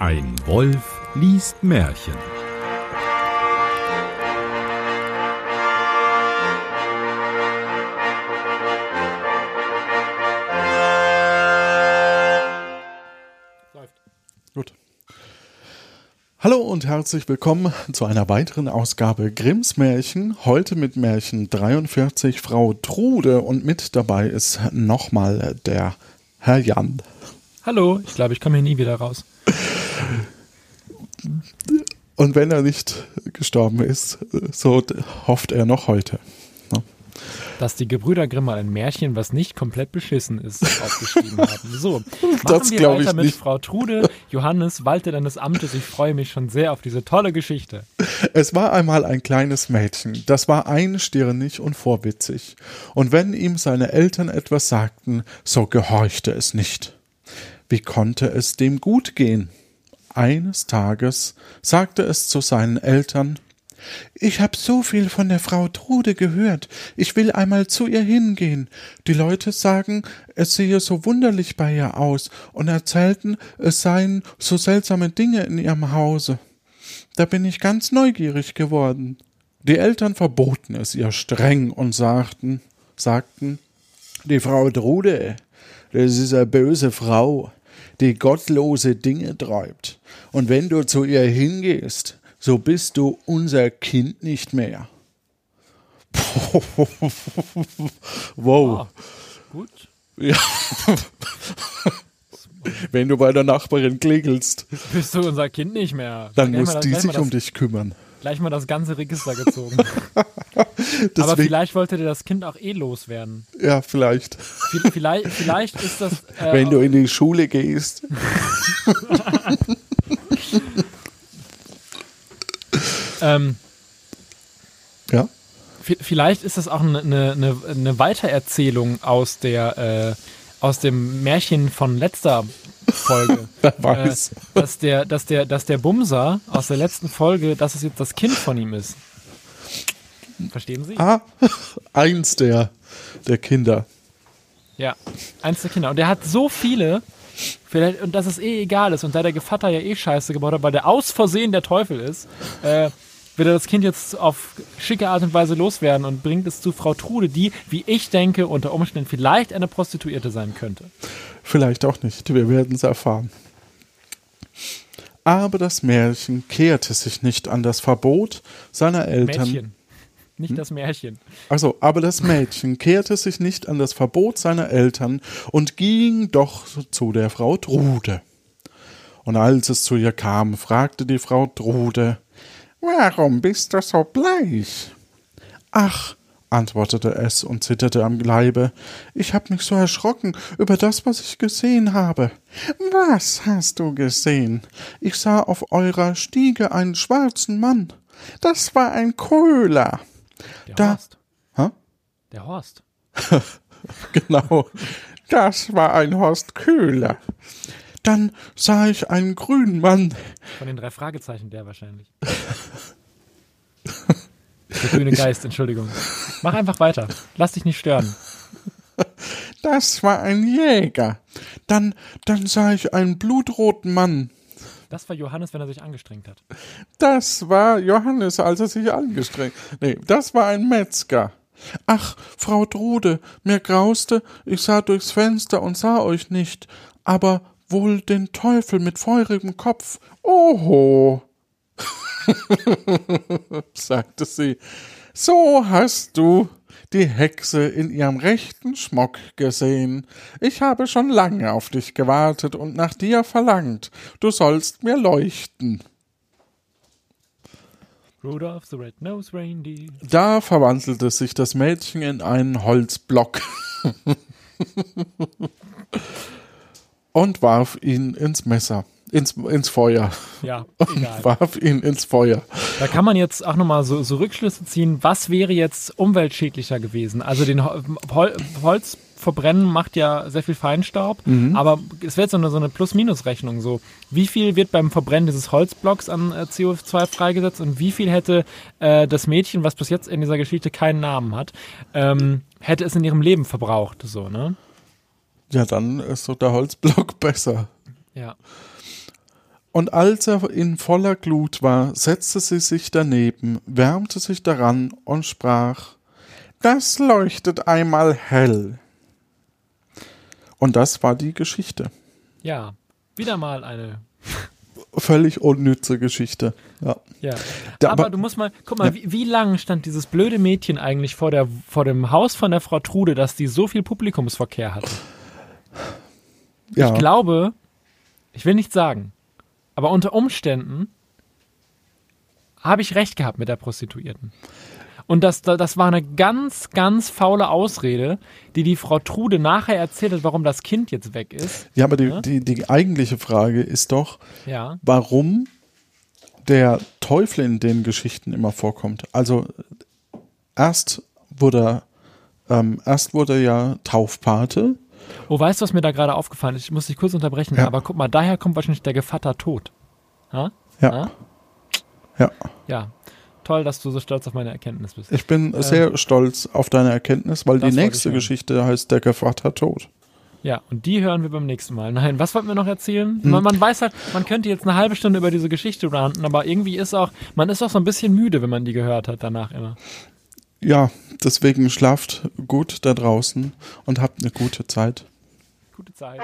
Ein Wolf liest Märchen. Gut. Hallo und herzlich willkommen zu einer weiteren Ausgabe Grimms Märchen. Heute mit Märchen 43 Frau Trude und mit dabei ist nochmal der Herr Jan. Hallo, ich glaube, ich komme hier nie wieder raus. Und wenn er nicht gestorben ist, so hofft er noch heute. Ne? Dass die Gebrüder Grimm mal ein Märchen, was nicht komplett beschissen ist, aufgeschrieben haben. So, machen Das wir weiter mit nicht. Frau Trude. Johannes, walte deines Amtes. Ich freue mich schon sehr auf diese tolle Geschichte. Es war einmal ein kleines Mädchen, das war einstirnig und vorwitzig, und wenn ihm seine Eltern etwas sagten, so gehorchte es nicht. Wie konnte es dem gut gehen? Eines Tages sagte es zu seinen Eltern Ich hab so viel von der Frau Trude gehört, ich will einmal zu ihr hingehen. Die Leute sagen, es sehe so wunderlich bei ihr aus und erzählten, es seien so seltsame Dinge in ihrem Hause. Da bin ich ganz neugierig geworden. Die Eltern verboten es ihr streng und sagten, sagten, die Frau Trude, das ist eine böse Frau, die gottlose Dinge treibt. Und wenn du zu ihr hingehst, so bist du unser Kind nicht mehr. wow. Ah, gut. Ja. Wenn du bei der Nachbarin klingelst, Bist du unser Kind nicht mehr? dann Gleich muss die sich um dich kümmern. Gleich mal das ganze Register gezogen. Aber vielleicht wollte dir das Kind auch eh loswerden. ja, vielleicht. Vi- Vielleicht, vielleicht ist das. Äh, Wenn du in die Schule gehst. ähm, Ja. V- Vielleicht ist das auch eine, eine, eine Weitererzählung aus der äh, aus dem Märchen von letzter Folge. Äh, dass der, dass der, dass der Bumser aus der letzten Folge, dass es jetzt das Kind von ihm ist. Verstehen Sie? Ah, eins der, der Kinder. Ja, eins der Kinder. Und der hat so viele, vielleicht, und dass es eh egal ist. Und da der Gevatter ja eh Scheiße gebaut hat, weil der aus Versehen der Teufel ist, äh, wird er das Kind jetzt auf schicke Art und Weise loswerden und bringt es zu Frau Trude, die, wie ich denke, unter Umständen vielleicht eine Prostituierte sein könnte. Vielleicht auch nicht. Wir werden es erfahren. Aber das Märchen kehrte sich nicht an das Verbot seiner Eltern. Mädchen. Nicht das Märchen. Also, aber das Mädchen kehrte sich nicht an das Verbot seiner Eltern und ging doch zu der Frau Trude. Und als es zu ihr kam, fragte die Frau Trude, Warum bist du so bleich? Ach, antwortete es und zitterte am Leibe, ich hab mich so erschrocken über das, was ich gesehen habe. Was hast du gesehen? Ich sah auf eurer Stiege einen schwarzen Mann. Das war ein Köhler. Der Da- Horst. Hä? Der Horst. Genau. Das war ein Horst Köhler. Dann sah ich einen grünen Mann. Von den drei Fragezeichen, der wahrscheinlich. Der grüne Geist, Entschuldigung. Mach einfach weiter. Lass dich nicht stören. Das war ein Jäger. Dann, dann sah ich einen blutroten Mann. Das war Johannes, wenn er sich angestrengt hat. Das war Johannes, als er sich angestrengt. Nee, das war ein Metzger. Ach, Frau Trude, mir grauste, ich sah durchs Fenster und sah euch nicht, aber wohl den Teufel mit feurigem Kopf. Oho, sagte sie. So hast du die Hexe in ihrem rechten Schmuck gesehen. Ich habe schon lange auf dich gewartet und nach dir verlangt. Du sollst mir leuchten. Rudolph the Red-Nosed Reindeer. Da verwandelte sich das Mädchen in einen Holzblock und warf ihn ins Messer, ins, ins Feuer. Ja, egal. Warf ihn ins Feuer. Da kann man jetzt auch nochmal so, so Rückschlüsse ziehen, was wäre jetzt umweltschädlicher gewesen? Also den Hol Hol Holz verbrennen macht ja sehr viel Feinstaub, aber es wäre jetzt so eine, so eine Plus-Minus-Rechnung. So, wie viel wird beim Verbrennen dieses Holzblocks an äh, CO2 freigesetzt und wie viel hätte äh, das Mädchen, was bis jetzt in dieser Geschichte keinen Namen hat, ähm, hätte es in ihrem Leben verbraucht? So, ne? Ja, dann ist so der Holzblock besser. Ja. Und als er in voller Glut war, setzte sie sich daneben, wärmte sich daran und sprach, das leuchtet einmal hell. Und das war die Geschichte. Ja, wieder mal eine. Völlig unnütze Geschichte. Ja. Ja. Da- aber, aber- du musst mal, guck mal, wie, wie lang stand dieses blöde Mädchen eigentlich vor, der, vor dem Haus von der Frau Trude, dass die so viel Publikumsverkehr hatte? ja. Ich glaube, ich will nicht sagen, aber unter Umständen habe ich recht gehabt mit der Prostituierten. Und das, das war eine ganz, ganz faule Ausrede, die die Frau Trude nachher erzählt hat, warum das Kind jetzt weg ist. ja, aber die, Ja? die, die eigentliche Frage ist doch, Ja. warum der Teufel in den Geschichten immer vorkommt. Also erst wurde ähm, erst wurde er ja Taufpate. Oh, weißt du, was mir da gerade aufgefallen ist? Ich muss dich kurz unterbrechen, Ja. aber guck mal, daher kommt wahrscheinlich der Gevatter Tod. Ha? Ja. Ha? Ja. Ja. Toll, dass du so stolz auf meine Erkenntnis bist. Ich bin sehr stolz auf deine Erkenntnis, weil Ähm. Die nächste. Geschichte heißt Der Gevatter Tod. Ja, und die hören wir beim nächsten Mal. Nein, was wollten wir noch erzählen? Hm. Man, man weiß halt, man könnte jetzt eine halbe Stunde über diese Geschichte ranten, aber irgendwie ist auch, man ist auch so ein bisschen müde, wenn man die gehört hat danach immer. Ja, deswegen schlaft gut da draußen und habt eine gute Zeit. Gute Zeit.